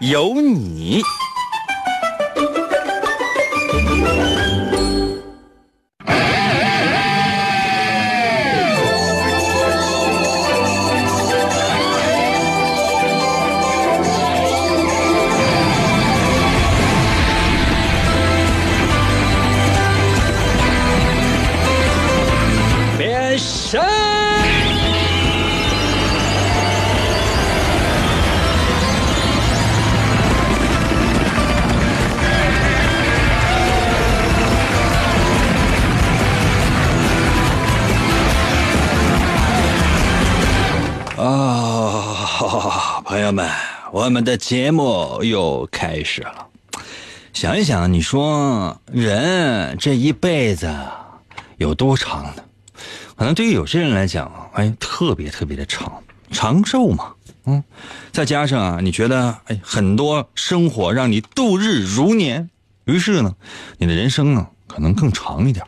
有你。我们的节目又开始了。想一想，你说人这一辈子有多长呢？可能对于有些人来讲，哎，特别特别的长，长寿嘛，嗯，再加上啊，你觉得哎，很多生活让你度日如年，于是呢，你的人生呢可能更长一点。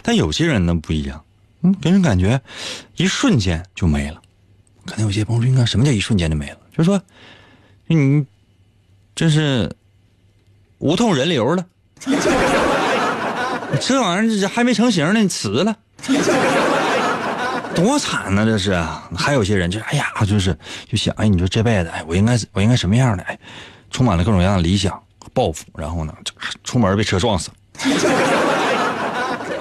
但有些人呢不一样，嗯，给人感觉一瞬间就没了。可能有些朋友说，应该什么叫一瞬间就没了？就是说，你这是无痛人流了，这玩意儿还没成型呢，你辞了。多惨呢！这是，还有些人就是，哎呀，就是就想，哎，你说这辈子，哎，我应该我应该什么样的？哎，充满了各种各样的理想和、抱负，然后呢，出门被车撞死。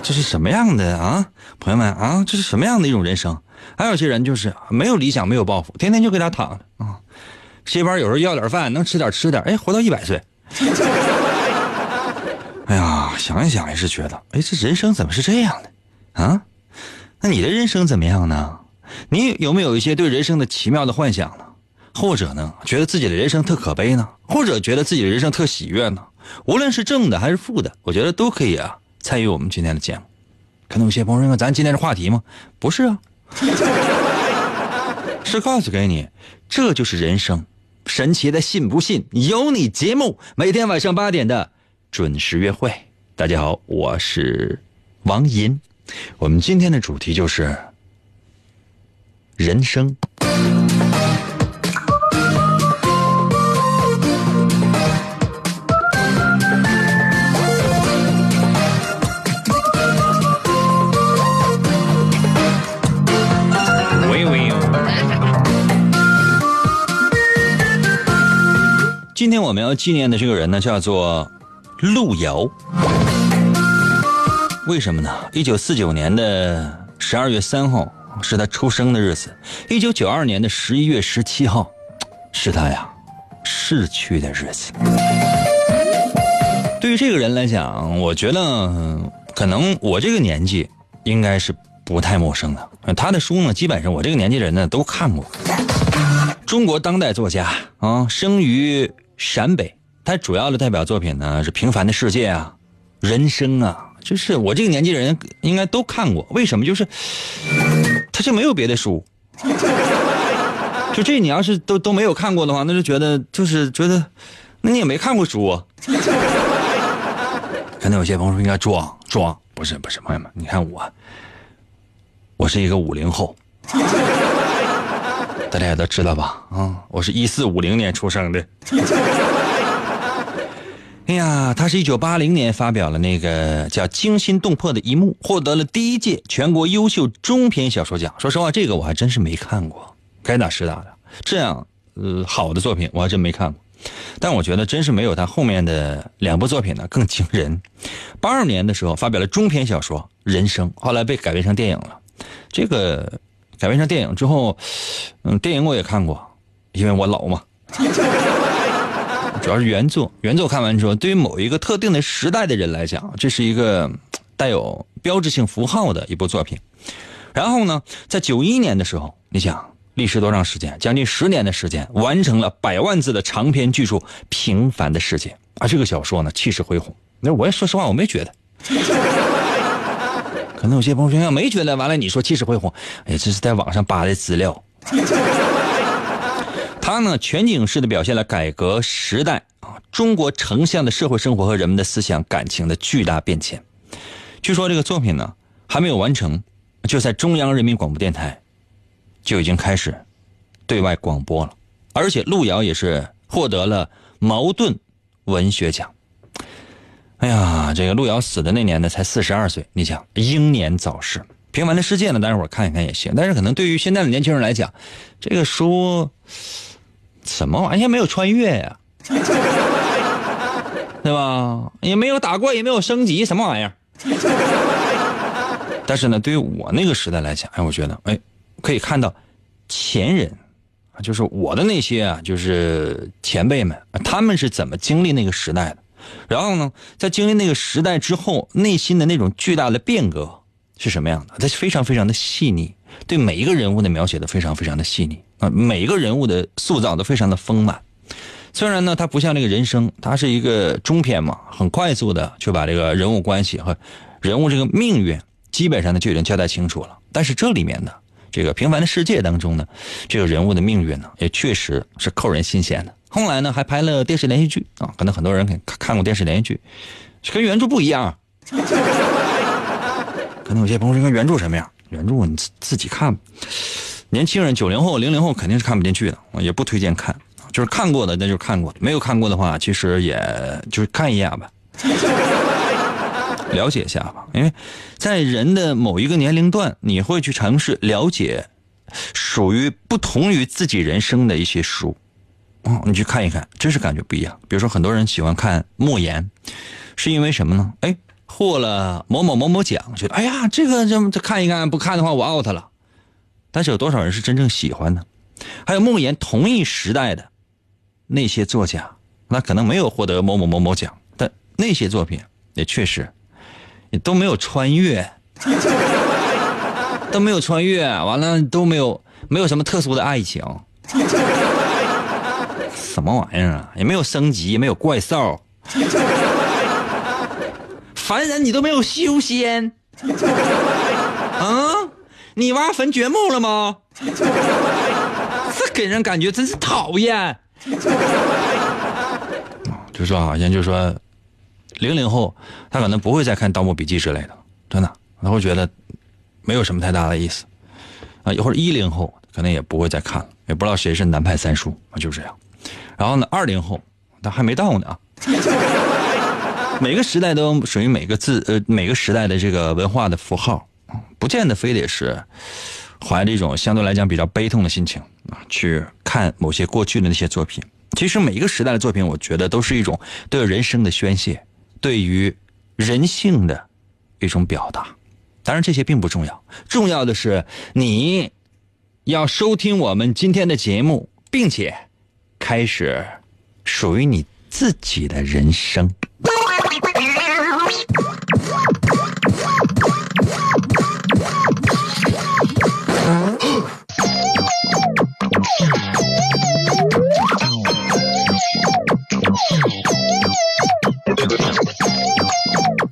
这是什么样的啊，朋友们啊？这是什么样的一种人生？还有些人就是没有理想、没有抱负，天天就给他躺着啊。这边有时候要点饭，能吃点吃点，哎，活到一百岁。哎呀，想一想也是觉得，哎，这人生怎么是这样的啊？那你的人生怎么样呢？你有没有一些对人生的奇妙的幻想呢？或者呢，觉得自己的人生特可悲呢？或者觉得自己的人生特喜悦呢？无论是正的还是负的，我觉得都可以啊，参与我们今天的节目。可能有些朋友说，咱今天的话题吗？不是啊，是告诉给你，这就是人生，神奇的信不信由你。节目每天晚上八点的准时约会。大家好，我是王银。我们今天的主题就是人生。今天我们要纪念的这个人呢，叫做路遥。为什么呢？一九四九年的十二月三号是他出生的日子，一九九二年的十一月十七号是他呀逝去的日子。对于这个人来讲，我觉得可能我这个年纪应该是不太陌生的。他的书呢，基本上我这个年纪人呢都看过。中国当代作家啊，生于陕北，他主要的代表作品呢是《平凡的世界》啊，《人生》啊。就是我这个年纪人应该都看过，为什么？就是他就没有别的书，就这你要是都都没有看过的话，那就觉得就是觉得，那你也没看过书啊。可能有些朋友说应该装装，不是不是，朋友们，你看我，我是一个五零后，大家也都知道吧？啊，我是一四五零年出生的。哎呀，他是一九八零年发表了那个叫《惊心动魄的一幕》，获得了第一届全国优秀中篇小说奖。说实话，这个我还真是没看过，该打实打的。这样呃好的作品我还真没看过，但我觉得真是没有他后面的两部作品呢更惊人。八二年的时候发表了中篇小说《人生》，后来被改编成电影了。这个改编成电影之后，嗯，电影我也看过，因为我老嘛。主要是原作，原作看完之后，对于某一个特定的时代的人来讲，这是一个带有标志性符号的一部作品。然后呢，在九一年的时候，你想历时多长时间？将近十年的时间，完成了百万字的长篇巨著《平凡的世界》啊！这个小说呢，气势恢宏。那我也说实话，我没觉得。可能有些朋友说没觉得，完了你说气势恢宏，哎，这是在网上扒的资料。他呢，全景式的表现了改革时代啊，中国城乡的社会生活和人们的思想感情的巨大变迁。据说这个作品呢，还没有完成，就在中央人民广播电台就已经开始对外广播了，而且路遥也是获得了茅盾文学奖。哎呀，这个路遥死的那年呢，才四十二岁，你想英年早逝。平凡的世界呢，待会儿看一看也行，但是可能对于现在的年轻人来讲，这个书。什么玩意儿没有穿越呀？对吧？也没有打怪，也没有升级，什么玩意儿？但是呢，对于我那个时代来讲，哎，我觉得，哎，可以看到前人，就是我的那些啊，就是前辈们，他们是怎么经历那个时代的？然后呢，在经历那个时代之后，内心的那种巨大的变革是什么样的？它非常非常的细腻，对每一个人物的描写的非常非常的细腻。啊，每一个人物的塑造都非常的丰满。虽然呢，它不像那个人生，它是一个中篇嘛，很快速的就把这个人物关系和人物这个命运基本上呢就已经交代清楚了。但是这里面的这个平凡的世界当中呢，这个人物的命运呢，也确实是扣人心弦的。后来呢，还拍了电视连续剧啊，可能很多人看看过电视连续剧，跟原著不一样。可能有些朋友说，原著什么样？原著你自自己看。年轻人，九零后、零零后肯定是看不进去的，也不推荐看。就是看过的，那就看过；没有看过的话，其实也就是看一眼吧，了解一下吧。因为在人的某一个年龄段，你会去尝试了解属于不同于自己人生的一些书，哦，你去看一看，真是感觉不一样。比如说，很多人喜欢看莫言，是因为什么呢？哎，获了某某某某奖，觉得哎呀，这个这这看一看，不看的话我 out 了。但是有多少人是真正喜欢的？还有莫言同一时代的那些作家，那可能没有获得某某某某奖，但那些作品也确实也都没有穿越，都没有穿越，完了都没有没有什么特殊的爱情，什么玩意儿啊？也没有升级，也没有怪兽，凡人你都没有修仙，啊？你挖坟掘墓了吗？这给人感觉真是讨厌。就说好像就说，零零后他可能不会再看《盗墓笔记》之类的，真的，他会觉得没有什么太大的意思。啊，一会儿一零后可能也不会再看了，也不知道谁是南派三叔啊，就这样。然后呢，二零后他还没到呢啊。每个时代都属于每个字呃每个时代的这个文化的符号。不见得非得是怀着一种相对来讲比较悲痛的心情啊，去看某些过去的那些作品。其实每一个时代的作品，我觉得都是一种对人生的宣泄，对于人性的一种表达。当然，这些并不重要，重要的是你要收听我们今天的节目，并且开始属于你自己的人生。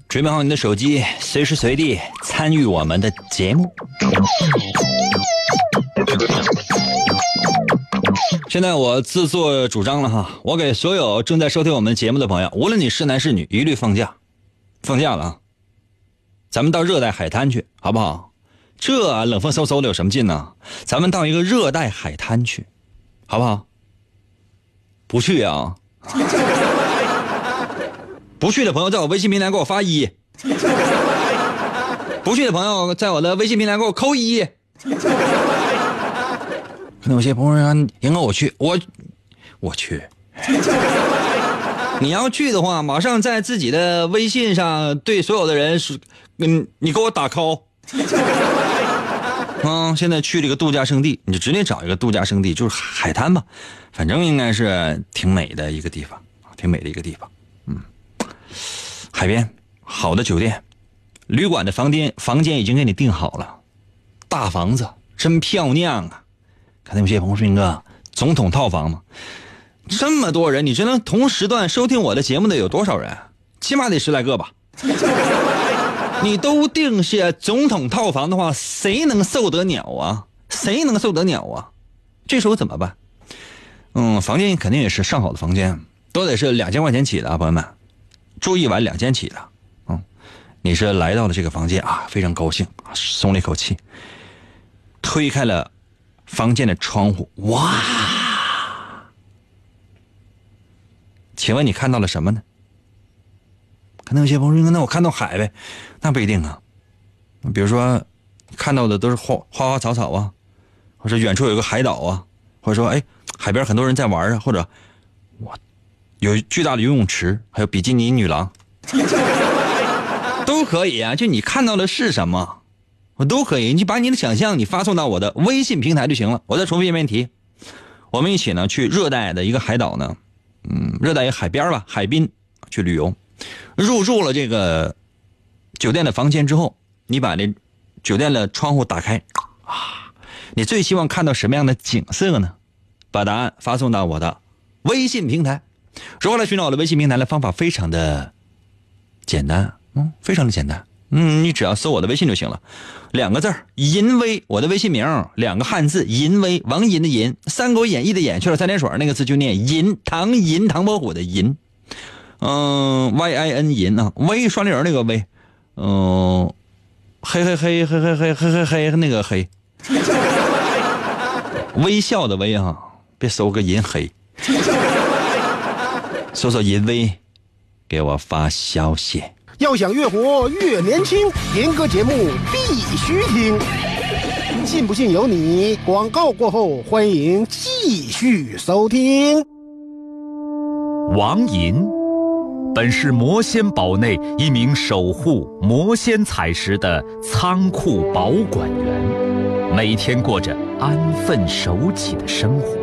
准备好你的手机，随时随地参与我们的节目。现在我自作主张了哈，我给所有正在收听我们节目的朋友，无论你是男是女，一律放假，放假了啊！咱们到热带海滩去，好不好？这冷风嗖嗖的有什么劲呢？咱们到一个热带海滩去，好不好？不去啊！不去的朋友在我微信平台给我发一，不去的朋友在我的微信平台给我扣一。可能有些朋友说：“赢哥，我去，我我去。你要去的话，马上在自己的微信上对所有的人说，嗯，你给我打 call。嗯，现在去这个度假胜地，你就直接找一个度假胜地，就是海滩吧，反正应该是挺美的一个地方，挺美的一个地方。嗯。海边，好的酒店，旅馆的房间房间已经给你订好了，大房子真漂亮啊！可能有些朋友说：“哥，总统套房吗？这么多人，你知道同时段收听我的节目的有多少人？起码得十来个吧。你都定下总统套房的话，谁能受得了啊？谁能受得了啊？这时候怎么办？嗯，房间肯定也是上好的房间，都得是两千块钱起的啊，朋友们，住一晚两千起的。嗯，你是来到了这个房间啊，非常高兴，松了一口气，推开了房间的窗户，哇！请问你看到了什么呢？可能有些朋友说：“那我看到海呗？”那不一定啊。比如说，看到的都是花花花草草啊，或者远处有个海岛啊，或者说，哎，海边很多人在玩啊，或者，我有巨大的游泳池，还有比基尼女郎，都可以啊。就你看到的是什么，我都可以。你把你的想象你发送到我的微信平台就行了。我再重复一遍题，我们一起呢去热带的一个海岛呢，嗯，热带一个海边吧，海滨去旅游。入住了这个酒店的房间之后，你把这酒店的窗户打开啊，你最希望看到什么样的景色呢？把答案发送到我的微信平台。如何来寻找我的微信平台的方法非常的简单，嗯，非常的简单，嗯，你只要搜我的微信就行了，两个字儿银威，我的微信名两个汉字淫威，王银的银，《三国演义》的演去了三点水那个字就念银，唐银唐伯虎的银。嗯，Y I N 银啊，微双立人那个微，嗯，嘿嘿嘿嘿嘿嘿嘿嘿嘿那个黑，微笑的微啊，别搜个淫黑，搜索淫威，给我发消息。要想越活越年轻，严哥节目必须听。信不信由你。广告过后，欢迎继续收听。王银。本是魔仙堡内一名守护魔仙彩石的仓库保管员，每天过着安分守己的生活。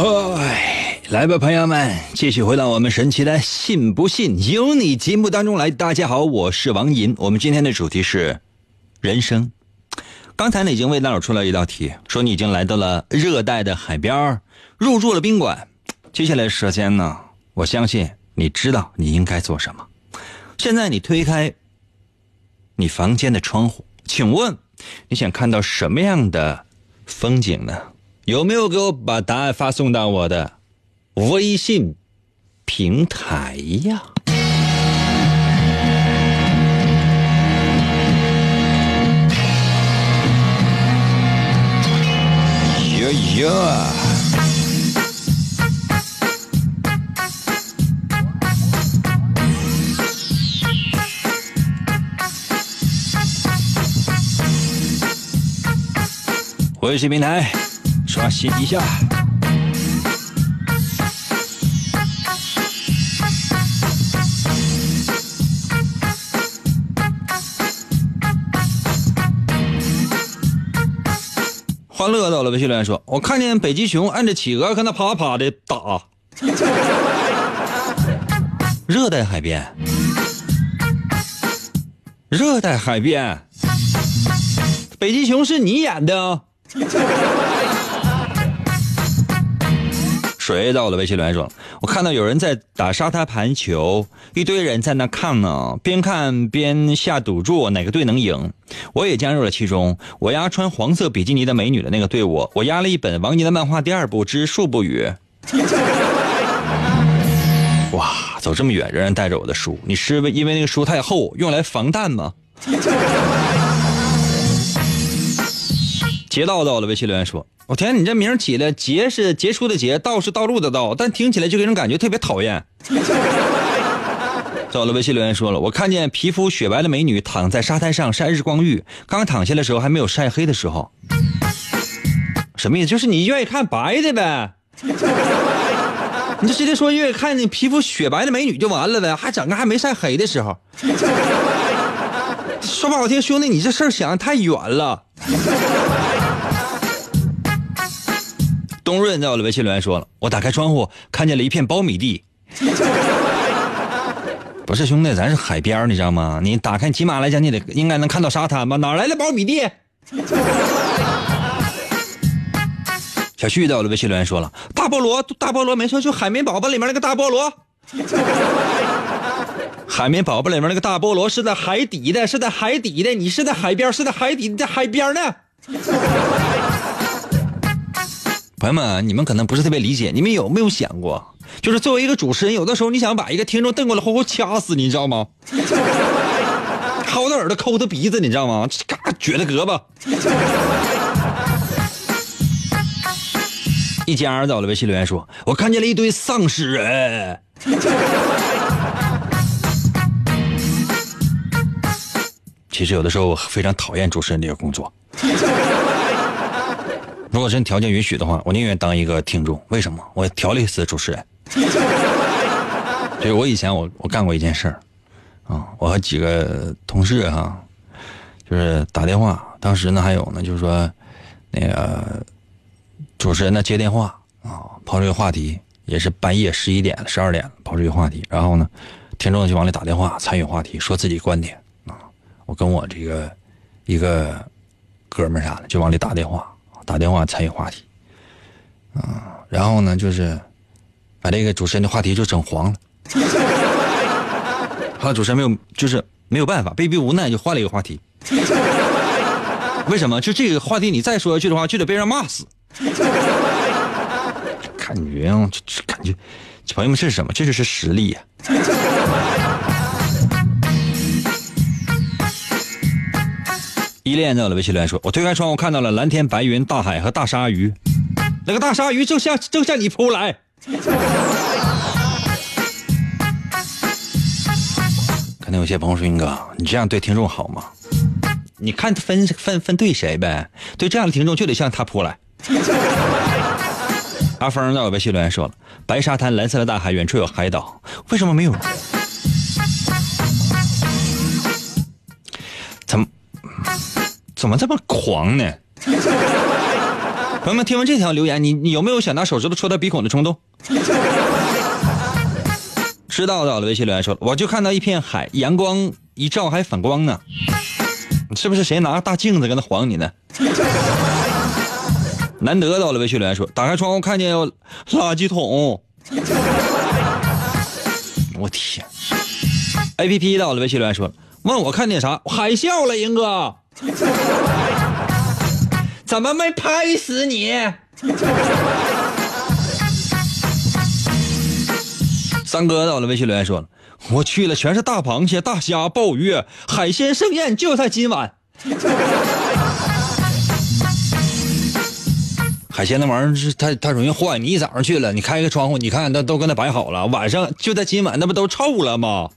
哎，来吧，朋友们，继续回到我们神奇的“信不信由你”节目当中来。大家好，我是王银，我们今天的主题是人生。刚才呢，已经为大伙出了一道题，说你已经来到了热带的海边入住了宾馆。接下来时间呢，我相信你知道你应该做什么。现在你推开你房间的窗户，请问你想看到什么样的风景呢？有没有给我把答案发送到我的微信平台呀？哟哟，微信平台刷新一下。欢乐到了，微信留言说：“我看见北极熊按着企鹅，跟那啪啪的打。热带海边，热带海边，北极熊是你演的？”谁到了？微信留言说：“我看到有人在打沙滩排球，一堆人在那看呢，边看边下赌注，哪个队能赢？我也加入了其中。我押穿黄色比基尼的美女的那个队伍，我押了一本王尼的漫画第二部之《树不语》。哇，走这么远仍然带着我的书，你是因为那个书太厚，用来防弹吗？劫道到了，微信留言说：“我天，你这名起的杰是杰出的杰，道是道路的道，但听起来就给人感觉特别讨厌。”到了，微信留言说了：“我看见皮肤雪白的美女躺在沙滩上晒日光浴，刚躺下的时候还没有晒黑的时候。”什么意思？就是你愿意看白的呗？你就直接说愿意看你皮肤雪白的美女就完了呗，还整个还没晒黑的时候。说不好听，兄弟，你这事儿想的太远了。东润在我的微信留言说了：“我打开窗户，看见了一片苞米地。”不是兄弟，咱是海边你知道吗？你打开，起码来讲，你得应该能看到沙滩吧？哪来的苞米地？小旭在我的微信留言说了：“大菠萝，大菠萝，没错，就海绵宝宝里面那个大菠萝。海绵宝宝里面那个大菠萝是在海底的，是在海底的。你是在海边，是在海底，在海边呢。”朋友们，你们可能不是特别理解，你们有没有想过，就是作为一个主持人，有的时候你想把一个听众瞪过来，活活掐死，你知道吗？薅他耳朵，抠他鼻子，你知道吗？嘎，撅他胳膊。一家在我的微信留言说：“我看见了一堆丧尸人。”其实有的时候我非常讨厌主持人这个工作。如果真条件允许的话，我宁愿当一个听众。为什么？我调了一次主持人。就是我以前我我干过一件事儿，啊，我和几个同事哈，就是打电话。当时呢还有呢，就是说，那个主持人呢接电话啊，抛出一个话题，也是半夜十一点十二点抛出一个话题，然后呢，听众就往里打电话参与话题，说自己观点啊。我跟我这个一个哥们儿啥的就往里打电话。打电话参与话题，啊，然后呢，就是把这个主持人的话题就整黄了。后来主持人没有，就是没有办法，被逼无奈就换了一个话题。为什么？就这个话题，你再说下去的话，就得被人骂死。感觉啊，这感觉，朋友们，这是什么？这就是实力呀。依恋在我的微信留言说：“我推开窗户看到了蓝天白云、大海和大鲨鱼，那个大鲨鱼正向正向你扑来。”可能有些朋友说：“英哥，你这样对听众好吗？你看分分分对谁呗？对这样的听众就得向他扑来。”阿峰在我微信留言说了：“白沙滩、蓝色的大海，远处有海岛，为什么没有？怎么？”怎么这么狂呢？朋友们，听完这条留言，你你有没有想拿手指头戳他鼻孔的冲动？知道的，我的微信留言说，我就看到一片海，阳光一照还反光呢。是不是谁拿大镜子跟他晃你呢？难得到了微信留言说，打开窗户看见垃圾桶。我天！A P P 到了微信留言说，问我看见啥？海啸了，英哥。怎么没拍死你？三哥到了，微信留言说了：“我去了，全是大螃蟹、大虾、鲍鱼，海鲜盛宴就在今晚。”海鲜那玩意儿是它它容易坏，你一早上去了，你开个窗户，你看那都跟那摆好了，晚上就在今晚，那不都臭了吗？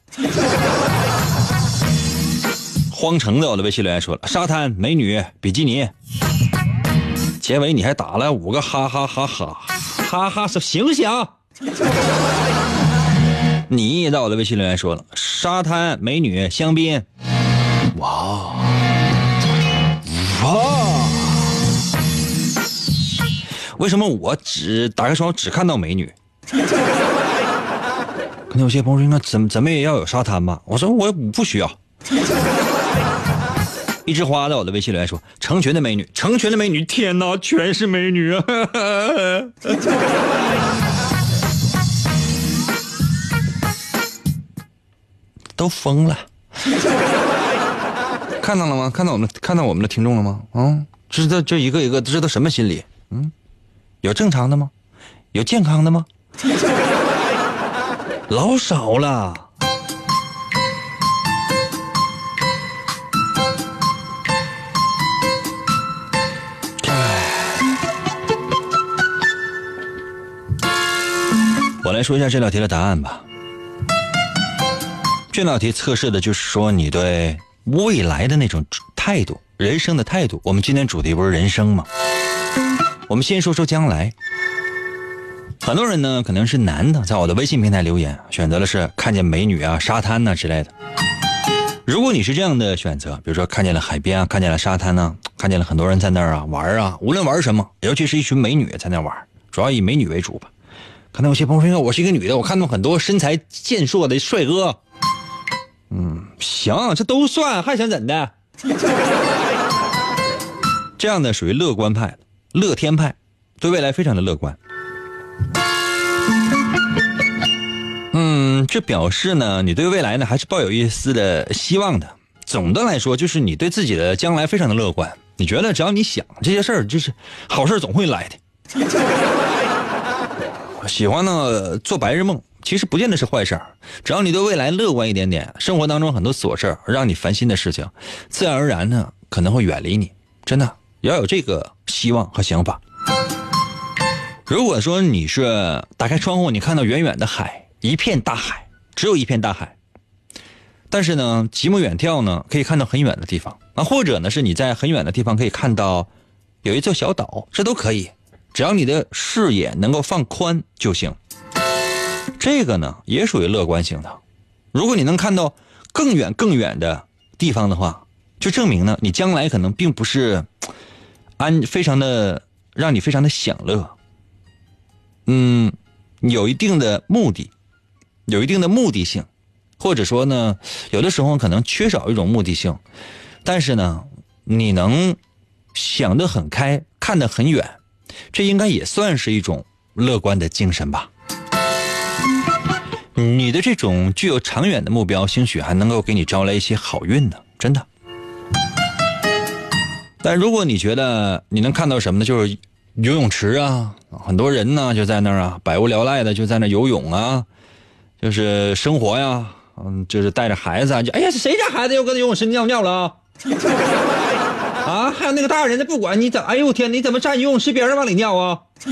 荒城的我的微信留言说了：沙滩美女比基尼，结尾你还打了五个哈哈哈哈哈哈是，醒醒！你也在我的微信留言说了：沙滩美女香槟，哇哇！为什么我只打开窗只看到美女？可能有些朋友说：那怎么怎么也要有沙滩吧？我说我不需要。一枝花在我的微信留言说：“成群的美女，成群的美女，天哪，全是美女啊！都疯了，看到了吗？看到我们看到我们的听众了吗？啊，知道这一个一个知道什么心理？嗯，有正常的吗？有健康的吗？老少了。我来说一下这道题的答案吧。这道题测试的就是说你对未来的那种态度，人生的态度。我们今天主题不是人生吗？我们先说说将来。很多人呢，可能是男的，在我的微信平台留言，选择的是看见美女啊、沙滩呐之类的。如果你是这样的选择，比如说看见了海边啊，看见了沙滩呢，看见了很多人在那儿啊玩啊，无论玩什么，尤其是一群美女在那玩，主要以美女为主吧。可能有些朋友说，我是一个女的，我看到很多身材健硕的帅哥。嗯，行，这都算，还想怎的？这样的属于乐观派，乐天派，对未来非常的乐观。嗯，这表示呢，你对未来呢还是抱有一丝的希望的。总的来说，就是你对自己的将来非常的乐观。你觉得只要你想这些事儿，就是好事总会来的。喜欢呢做白日梦，其实不见得是坏事儿。只要你对未来乐观一点点，生活当中很多琐事儿让你烦心的事情，自然而然呢可能会远离你。真的要有这个希望和想法。如果说你是打开窗户，你看到远远的海，一片大海，只有一片大海。但是呢，极目远眺呢，可以看到很远的地方啊，或者呢是你在很远的地方可以看到有一座小岛，这都可以。只要你的视野能够放宽就行，这个呢也属于乐观型的。如果你能看到更远更远的地方的话，就证明呢你将来可能并不是安非常的让你非常的享乐。嗯，有一定的目的，有一定的目的性，或者说呢，有的时候可能缺少一种目的性，但是呢，你能想得很开，看得很远。这应该也算是一种乐观的精神吧。你的这种具有长远的目标，兴许还能够给你招来一些好运呢，真的。但如果你觉得你能看到什么呢？就是游泳池啊，很多人呢就在那儿啊，百无聊赖的就在那游泳啊，就是生活呀，嗯，就是带着孩子啊，就哎呀，谁家孩子又搁游泳池尿尿了？啊还有那个大人，他不管你怎，哎呦我天，你怎么站游泳池边上往里尿啊？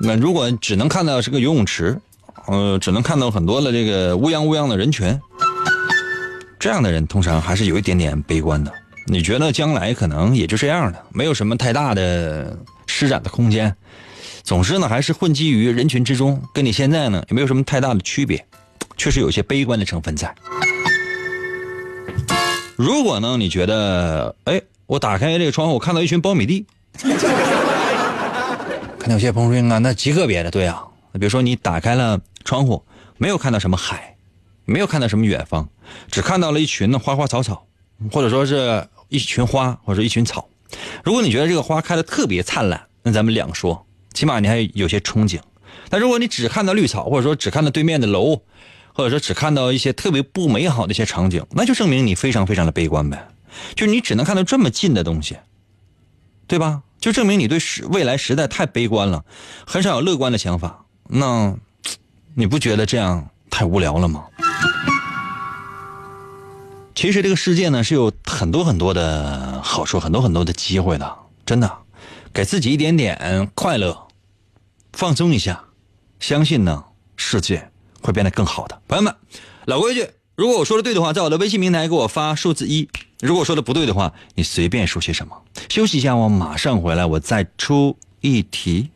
那如果只能看到是个游泳池，呃，只能看到很多的这个乌泱乌泱的人群，这样的人通常还是有一点点悲观的。你觉得将来可能也就这样了，没有什么太大的施展的空间，总之呢还是混迹于人群之中，跟你现在呢也没有什么太大的区别，确实有些悲观的成分在。如果呢？你觉得，哎，我打开这个窗户，我看到一群苞米地。看到有些朋友说啊，那极个别的，对啊。比如说你打开了窗户，没有看到什么海，没有看到什么远方，只看到了一群的花花草草，或者说是一群花或者一群草。如果你觉得这个花开的特别灿烂，那咱们两说，起码你还有些憧憬。但如果你只看到绿草，或者说只看到对面的楼。或者说只看到一些特别不美好的一些场景，那就证明你非常非常的悲观呗。就你只能看到这么近的东西，对吧？就证明你对时未来实在太悲观了，很少有乐观的想法。那你不觉得这样太无聊了吗？其实这个世界呢是有很多很多的好处，很多很多的机会的。真的，给自己一点点快乐，放松一下，相信呢世界。会变得更好的，朋友们，老规矩，如果我说的对的话，在我的微信平台给我发数字一；如果说的不对的话，你随便说些什么。休息一下，我马上回来，我再出一题。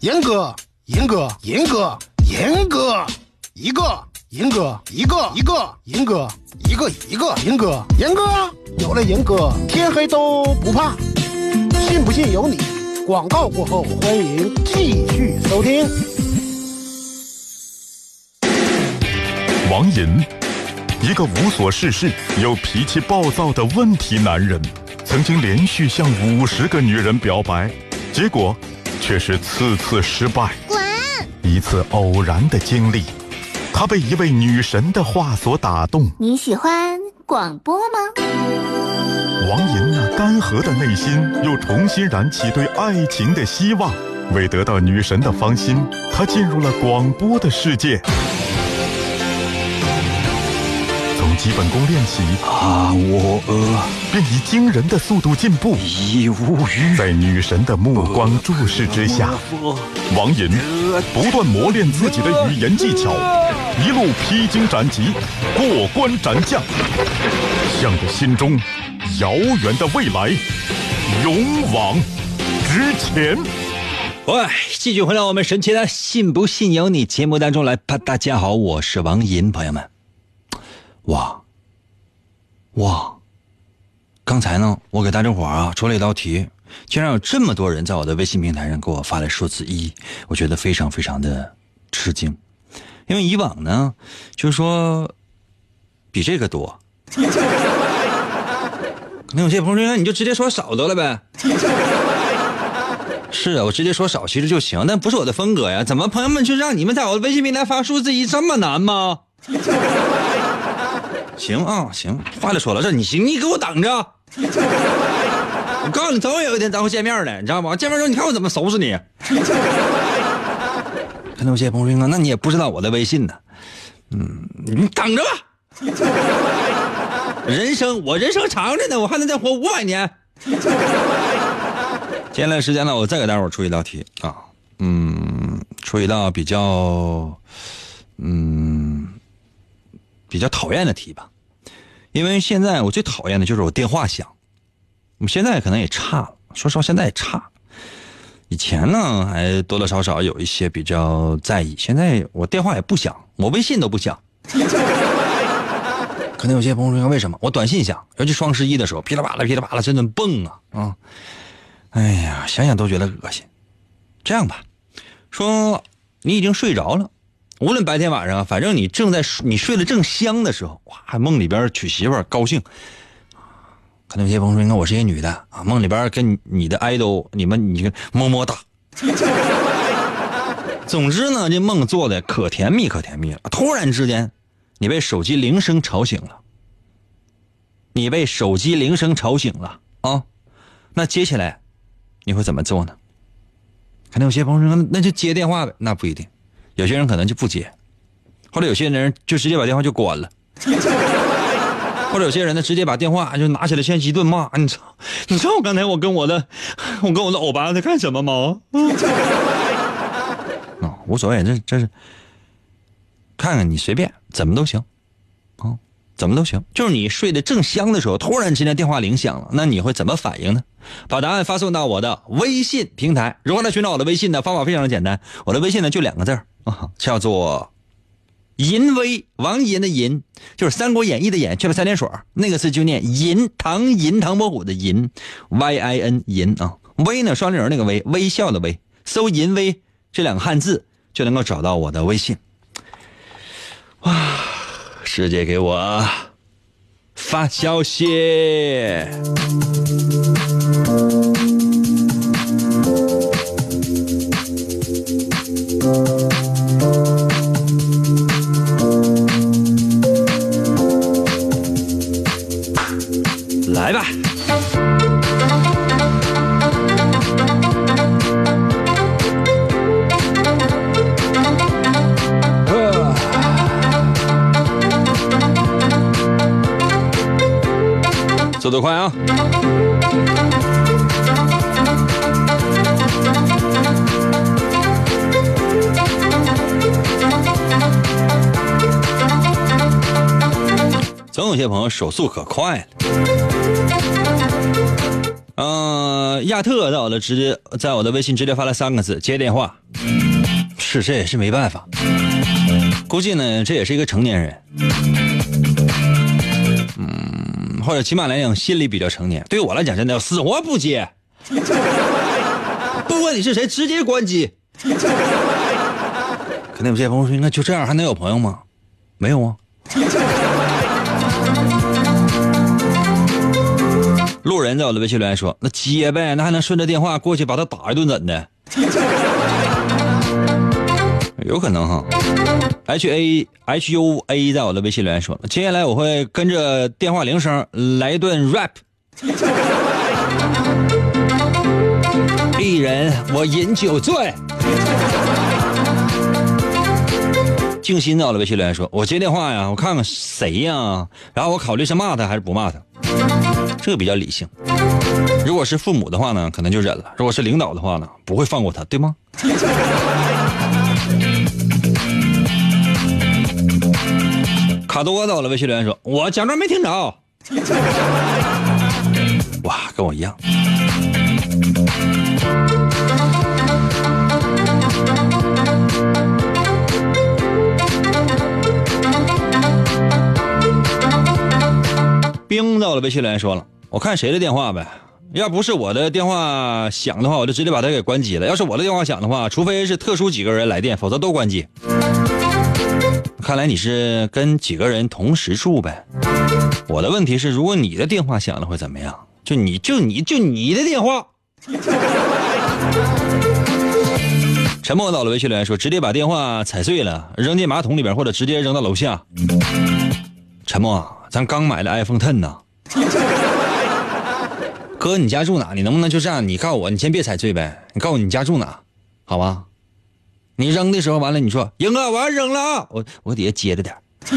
严哥，严哥，严哥，严哥，一个，严哥，一个，一个，严哥，一个，一个，严哥，严哥，有了严哥，天黑都不怕。信不信由你。广告过后，欢迎继续收听。王寅，一个无所事事又脾气暴躁的问题男人，曾经连续向五十个女人表白，结果却是次次失败。滚！一次偶然的经历，他被一位女神的话所打动。你喜欢广播吗？王寅那干涸的内心又重新燃起对爱情的希望。为得到女神的芳心，他进入了广播的世界。基本功练习，啊，我呃便以惊人的速度进步。已无语。在女神的目光注视之下，王银不断磨练自己的语言技巧，一路披荆斩棘，过关斩将，向着心中遥远的未来勇往直前。喂，继续回到我们神奇的“信不信由你”节目当中来吧。大家好，我是王银，朋友们。哇哇，刚才呢，我给大家伙啊出了一道题，竟然有这么多人在我的微信平台上给我发来数字一，我觉得非常非常的吃惊，因为以往呢，就是说比这个多。那有些朋友说，你就直接说少得了呗。是啊，我直接说少其实就行，但不是我的风格呀。怎么朋友们就让你们在我的微信平台发数字一这么难吗？行啊，行，话就说了，这你行，你给我等着。我告诉你，总有一天咱会见面的，你知道吗？见面之后，你看我怎么收拾你。看到有些朋友说，那你也不知道我的微信呢。嗯，你等着吧。人生我人生长着呢，我还能再活五百年。接下来时间呢，我再给大伙出一道题啊，嗯，出一道比较，嗯，比较讨厌的题吧，因为现在我最讨厌的就是我电话响，我现在可能也差了，说实话现在也差，以前呢还多多少少有一些比较在意，现在我电话也不响，我微信都不响。可能有些朋友说为什么我短信响，尤其双十一的时候，噼里啪啦噼里啪啦真的蹦啊啊！哎呀，想想都觉得恶心。这样吧，说你已经睡着了，无论白天晚上，反正你正在你睡得正香的时候，哇，梦里边娶媳妇儿高兴。可能有些朋友说，你看我是一个女的啊，梦里边跟你的 idol 你们你么么哒。总之呢，这梦做的可甜蜜可甜蜜了。突然之间，你被手机铃声吵醒了。你被手机铃声吵醒了啊，那接下来。你会怎么做呢？可能有些朋友说，那就接电话呗。那不一定，有些人可能就不接，或者有些人就直接把电话就关了，或者有些人呢直接把电话就拿起来先一顿骂。你知道，你知道我刚才我跟我的我跟我的欧巴在干什么吗？啊，无所谓，这这是看看你随便怎么都行，啊，怎么都行。就是你睡得正香的时候，突然之间电话铃响了，那你会怎么反应呢？把答案发送到我的微信平台。如何来寻找我的微信呢？方法非常的简单，我的微信呢就两个字啊，叫做“银威”，王银的银，就是《三国演义》的演，去了三点水那个字就念银，唐银，唐伯虎的银，Y I N 银啊，微呢双立人那个微，微笑的微，搜“银威”这两个汉字就能够找到我的微信。哇，世界给我发消息。速度快啊！总有些朋友手速可快了。嗯，亚特在我的直接在我的微信直接发了三个字：接电话。是，这也是没办法。估计呢，这也是一个成年人。或者起码来讲，心里比较成年。对我来讲，真的要死活不接。不管你是谁，直接关机。可能有些朋友说：“那就这样还能有朋友吗？”没有啊。路人在我的微信留言说：“那接呗，那还能顺着电话过去把他打一顿怎的？”有可能哈。H A H U A 在我的微信留言说：“接下来我会跟着电话铃声来一段 rap。”一人，我饮酒醉。静心在我的，微信留言说：“我接电话呀，我看看谁呀，然后我考虑是骂他还是不骂他，这个比较理性。如果是父母的话呢，可能就忍了；如果是领导的话呢，不会放过他，对吗？”卡多到了，微信留言说：“我假装没听着。”哇，跟我一样。冰到了，微信留言说了：“我看谁的电话呗？要不是我的电话响的话，我就直接把它给关机了。要是我的电话响的话，除非是特殊几个人来电，否则都关机。看来你是跟几个人同时住呗？我的问题是，如果你的电话响了会怎么样？就你就你就你的电话。”沉默到了，微信留言说：“直接把电话踩碎了，扔进马桶里边，或者直接扔到楼下。”沉默。咱刚买的 iPhone Ten 呢，哥，你家住哪？你能不能就这样？你告诉我，你先别踩碎呗。你告诉我你家住哪，好吧？你扔的时候完了，你说英哥，我要扔了啊！我我底下接着点。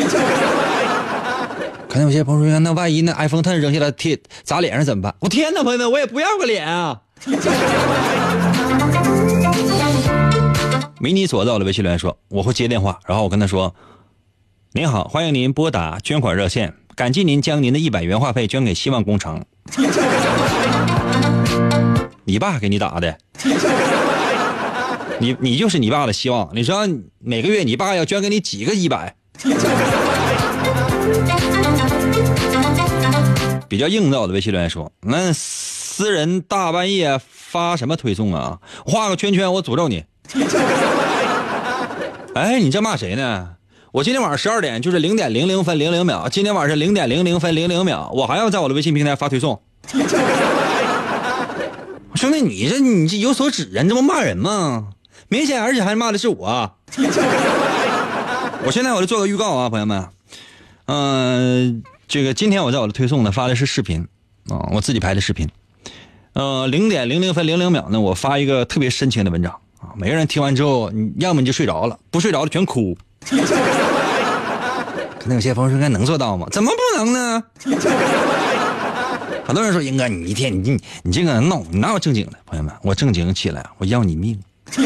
可能有些朋友说，那万一那 iPhone Ten 扔下来贴砸脸上怎么办？我天哪，朋友们，我也不要个脸啊！迷你所到的微信留言说，我会接电话，然后我跟他说，您好，欢迎您拨打捐款热线。感激您将您的一百元话费捐给希望工程。你爸给你打的，你你就是你爸的希望。你说每个月你爸要捐给你几个一百？比较硬道的微信留言说：“那私人大半夜发什么推送啊？画个圈圈，我诅咒你。”哎，你这骂谁呢？我今天晚上十二点就是零点零零分零零秒，今天晚上零点零零分零零秒，我还要在我的微信平台发推送。兄弟，你这你这有所指啊？你这不骂人吗？明显而且还骂的是我。我现在我就做个预告啊，朋友们，嗯，这个今天我在我的推送呢发的是视频啊，我自己拍的视频。呃，零点零零分零零秒呢，我发一个特别深情的文章啊，每个人听完之后，你要么你就睡着了，不睡着的全哭。可能有些朋友说：“应该能做到吗？怎么不能呢？”很多人说：“英哥，你一天你你这个闹，你哪有正经的？”朋友们，我正经起来，我要你命！真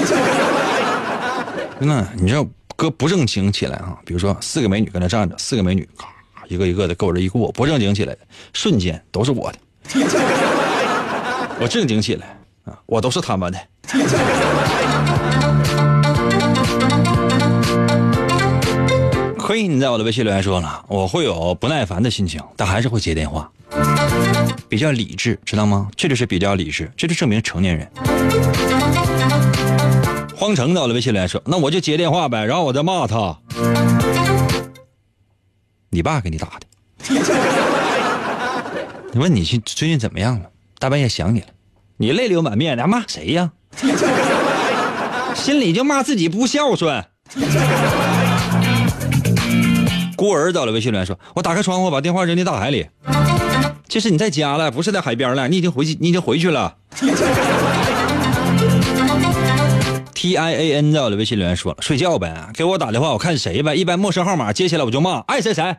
的，你知道哥不正经起来啊？比如说四个美女搁那站着，四个美女咔一个一个的跟我这一过，不正经起来，瞬间都是我的。我正经起来啊，我都是他们的。Queen 在我的微信留言说了，我会有不耐烦的心情，但还是会接电话，比较理智，知道吗？这就是比较理智，这就证明成年人。荒城到了微信留言说，那我就接电话呗，然后我再骂他。你爸给你打的？你问你去最近怎么样了？大半夜想你了，你泪流满面的骂谁呀？心里就骂自己不孝顺。孤儿到了，微信留言说：“我打开窗户，把电话扔进大海里。”这是你在家了，不是在海边了，你已经回去，你已经回去了。T I A N 在我的微信留言说了：“睡觉呗，给我打电话，我看谁呗。一般陌生号码接起来我就骂，爱谁谁。”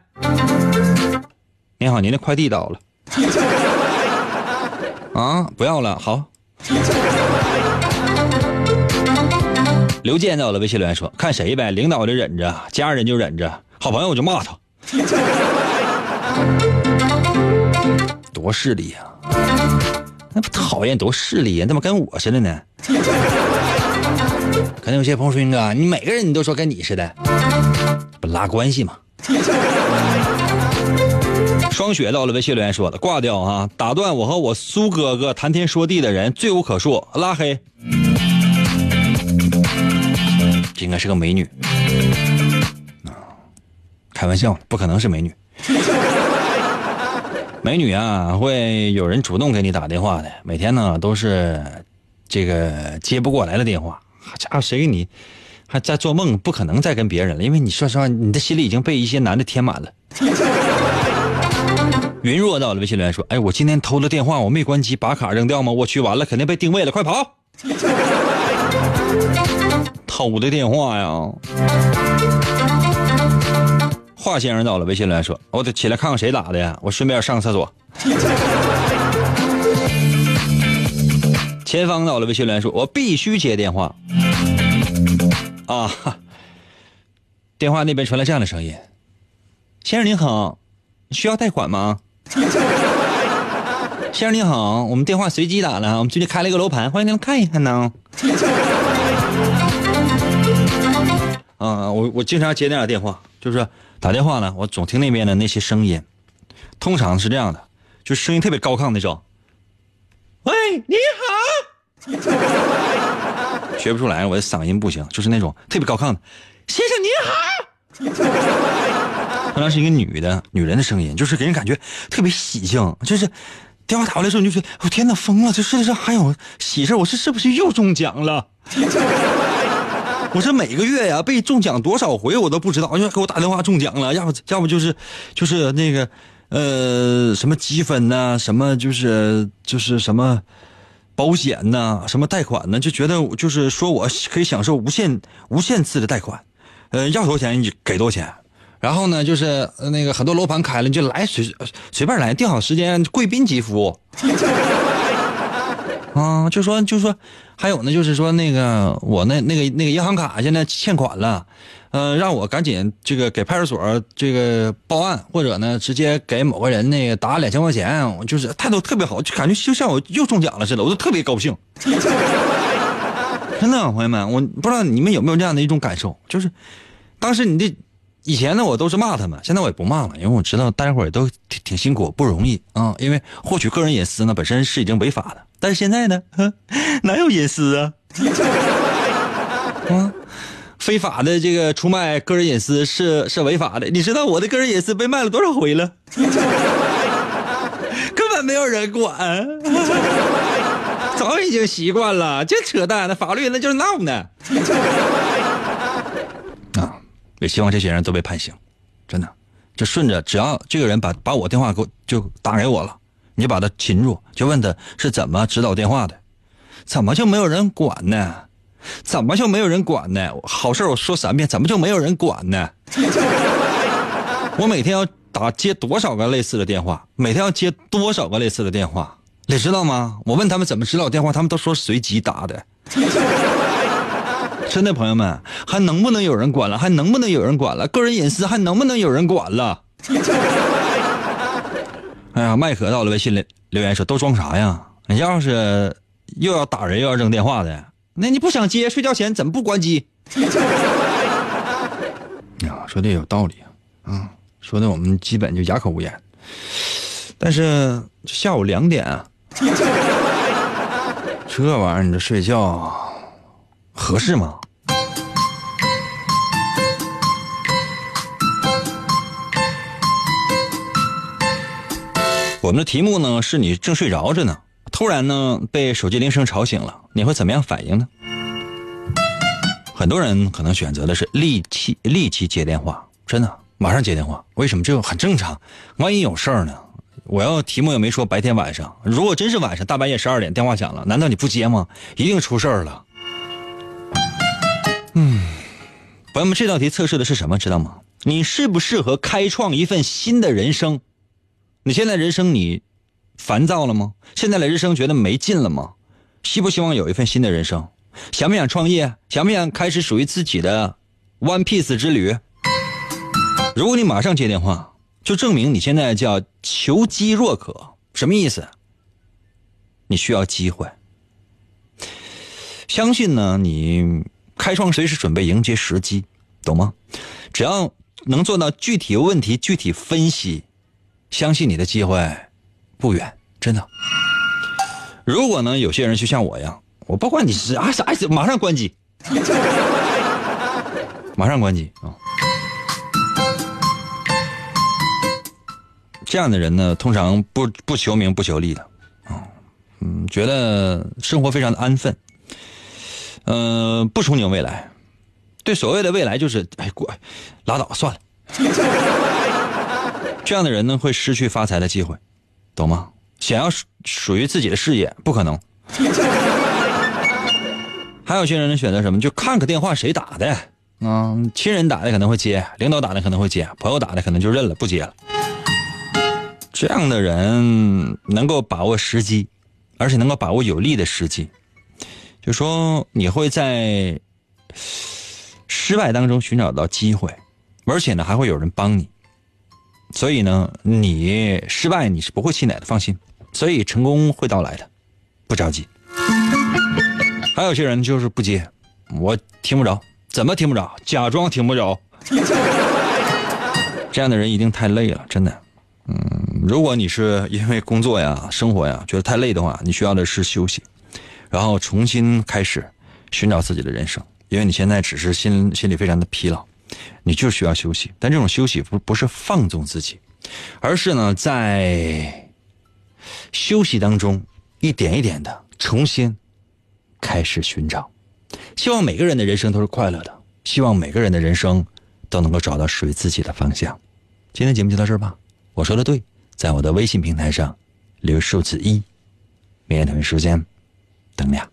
您好，您的快递到了。啊，不要了，好。刘健在我的微信留言说：“看谁呗，领导就忍着，家人就忍着。”好朋友我就骂他，多势利呀！那不讨厌多势利呀？怎么跟我似的呢？可能有些朋友说：“云哥，你每个人你都说跟你似的，不拉关系吗？” 双雪到了微信留言说的：“挂掉啊！打断我和我苏哥哥谈天说地的人罪无可恕，拉黑。”这应该是个美女。开玩笑，不可能是美女。美女啊，会有人主动给你打电话的。每天呢都是这个接不过来的电话。好家伙，谁给你还在做梦？不可能再跟别人了，因为你说实话，你的心里已经被一些男的填满了。云若到了微信留言说：“哎，我今天偷了电话，我没关机，把卡扔掉吗？我去，完了肯定被定位了，快跑！” 偷的电话呀！华先生到了，微信留言说：“我得起来看看谁打的呀，我顺便上个厕所。”前方到了，微信来说：“我必须接电话。”啊，电话那边传来这样的声音：“先生您好，需要贷款吗？” 先生您好，我们电话随机打了，我们最近开了一个楼盘，欢迎您看一看呢。啊，我我经常接那样的电话，就是打电话呢，我总听那边的那些声音，通常是这样的，就声音特别高亢那种。喂，你好，学不出来，我的嗓音不行，就是那种特别高亢的。先生您好，可能是一个女的女人的声音，就是给人感觉特别喜庆，就是电话打过来之后，你就觉得我天哪，疯了，这世界上还有喜事我是是不是又中奖了？我这每个月呀被中奖多少回我都不知道，就给我打电话中奖了，要不要不就是就是那个呃什么积分呐，什么就是就是什么保险呐，什么贷款呢，就觉得就是说我可以享受无限无限次的贷款，呃要多少钱你给多少钱，然后呢就是那个很多楼盘开了你就来随随便来，定好时间贵宾级服务。啊，就说就说，还有呢，就是说那个我那那个那个银行卡现在欠款了，呃，让我赶紧这个给派出所这个报案，或者呢直接给某个人那个打两千块钱，我就是态度特别好，就感觉就像我又中奖了似的，我都特别高兴。真的，朋友们，我不知道你们有没有这样的一种感受，就是当时你的以前呢，我都是骂他们，现在我也不骂了，因为我知道大家伙也都挺挺辛苦，不容易啊，因为获取个人隐私呢本身是已经违法的。但是现在呢，哪有隐私啊？啊，非法的这个出卖个人隐私是是违法的。你知道我的个人隐私被卖了多少回了？根本没有人管，早已经习惯了。这扯淡，那法律那就是闹呢。啊，也希望这些人都被判刑，真的。就顺着，只要这个人把把我电话给我就打给我了。你就把他擒住，就问他是怎么知道电话的，怎么就没有人管呢？怎么就没有人管呢？好事我说三遍，怎么就没有人管呢？我每天要打接多少个类似的电话？每天要接多少个类似的电话？你知道吗？我问他们怎么知道电话，他们都说随机打的。真的，朋友们，还能不能有人管了？还能不能有人管了？个人隐私还能不能有人管了？哎呀，麦克到了微信里留言说：“都装啥呀？你要是又要打人又要扔电话的，那你不想接？睡觉前怎么不关机？” 呀，说的有道理啊，嗯，说的我们基本就哑口无言。但是下午两点啊，这玩意儿你这睡觉合适吗？我们的题目呢，是你正睡着着呢，突然呢被手机铃声吵醒了，你会怎么样反应呢？很多人可能选择的是立即立即接电话，真的马上接电话。为什么？这个很正常。万一有事儿呢？我要题目又没说白天晚上，如果真是晚上大半夜十二点电话响了，难道你不接吗？一定出事儿了。嗯，朋友们，这道题测试的是什么？知道吗？你适不适合开创一份新的人生？你现在人生你烦躁了吗？现在的人生觉得没劲了吗？希不希望有一份新的人生？想不想创业？想不想开始属于自己的 One Piece 之旅？如果你马上接电话，就证明你现在叫求机若渴。什么意思？你需要机会。相信呢，你开创随时准备迎接时机，懂吗？只要能做到具体问题具体分析。相信你的机会不远，真的。如果呢，有些人就像我一样，我不管你是啊啥意思，马上关机，马上关机啊。这样的人呢，通常不不求名不求利的啊，嗯，觉得生活非常的安分，嗯，不憧憬未来，对所谓的未来就是哎过，拉倒算了。这样的人呢，会失去发财的机会，懂吗？想要属属于自己的事业，不可能。还有些人呢选择什么？就看个电话谁打的，嗯，亲人打的可能会接，领导打的可能会接，朋友打的可能就认了不接了。这样的人能够把握时机，而且能够把握有利的时机，就说你会在失败当中寻找到机会，而且呢还会有人帮你。所以呢，你失败你是不会气馁的，放心。所以成功会到来的，不着急。还有些人就是不接，我听不着，怎么听不着？假装听不着。这样的人一定太累了，真的。嗯，如果你是因为工作呀、生活呀觉得太累的话，你需要的是休息，然后重新开始寻找自己的人生。因为你现在只是心心里非常的疲劳，你就需要休息。但这种休息不不是放纵自己，而是呢在休息当中一点一点的重新开始寻找。希望每个人的人生都是快乐的，希望每个人的人生都能够找到属于自己的方向。今天节目就到这儿吧。我说的对，在我的微信平台上留数字一，明天同一时间等你啊。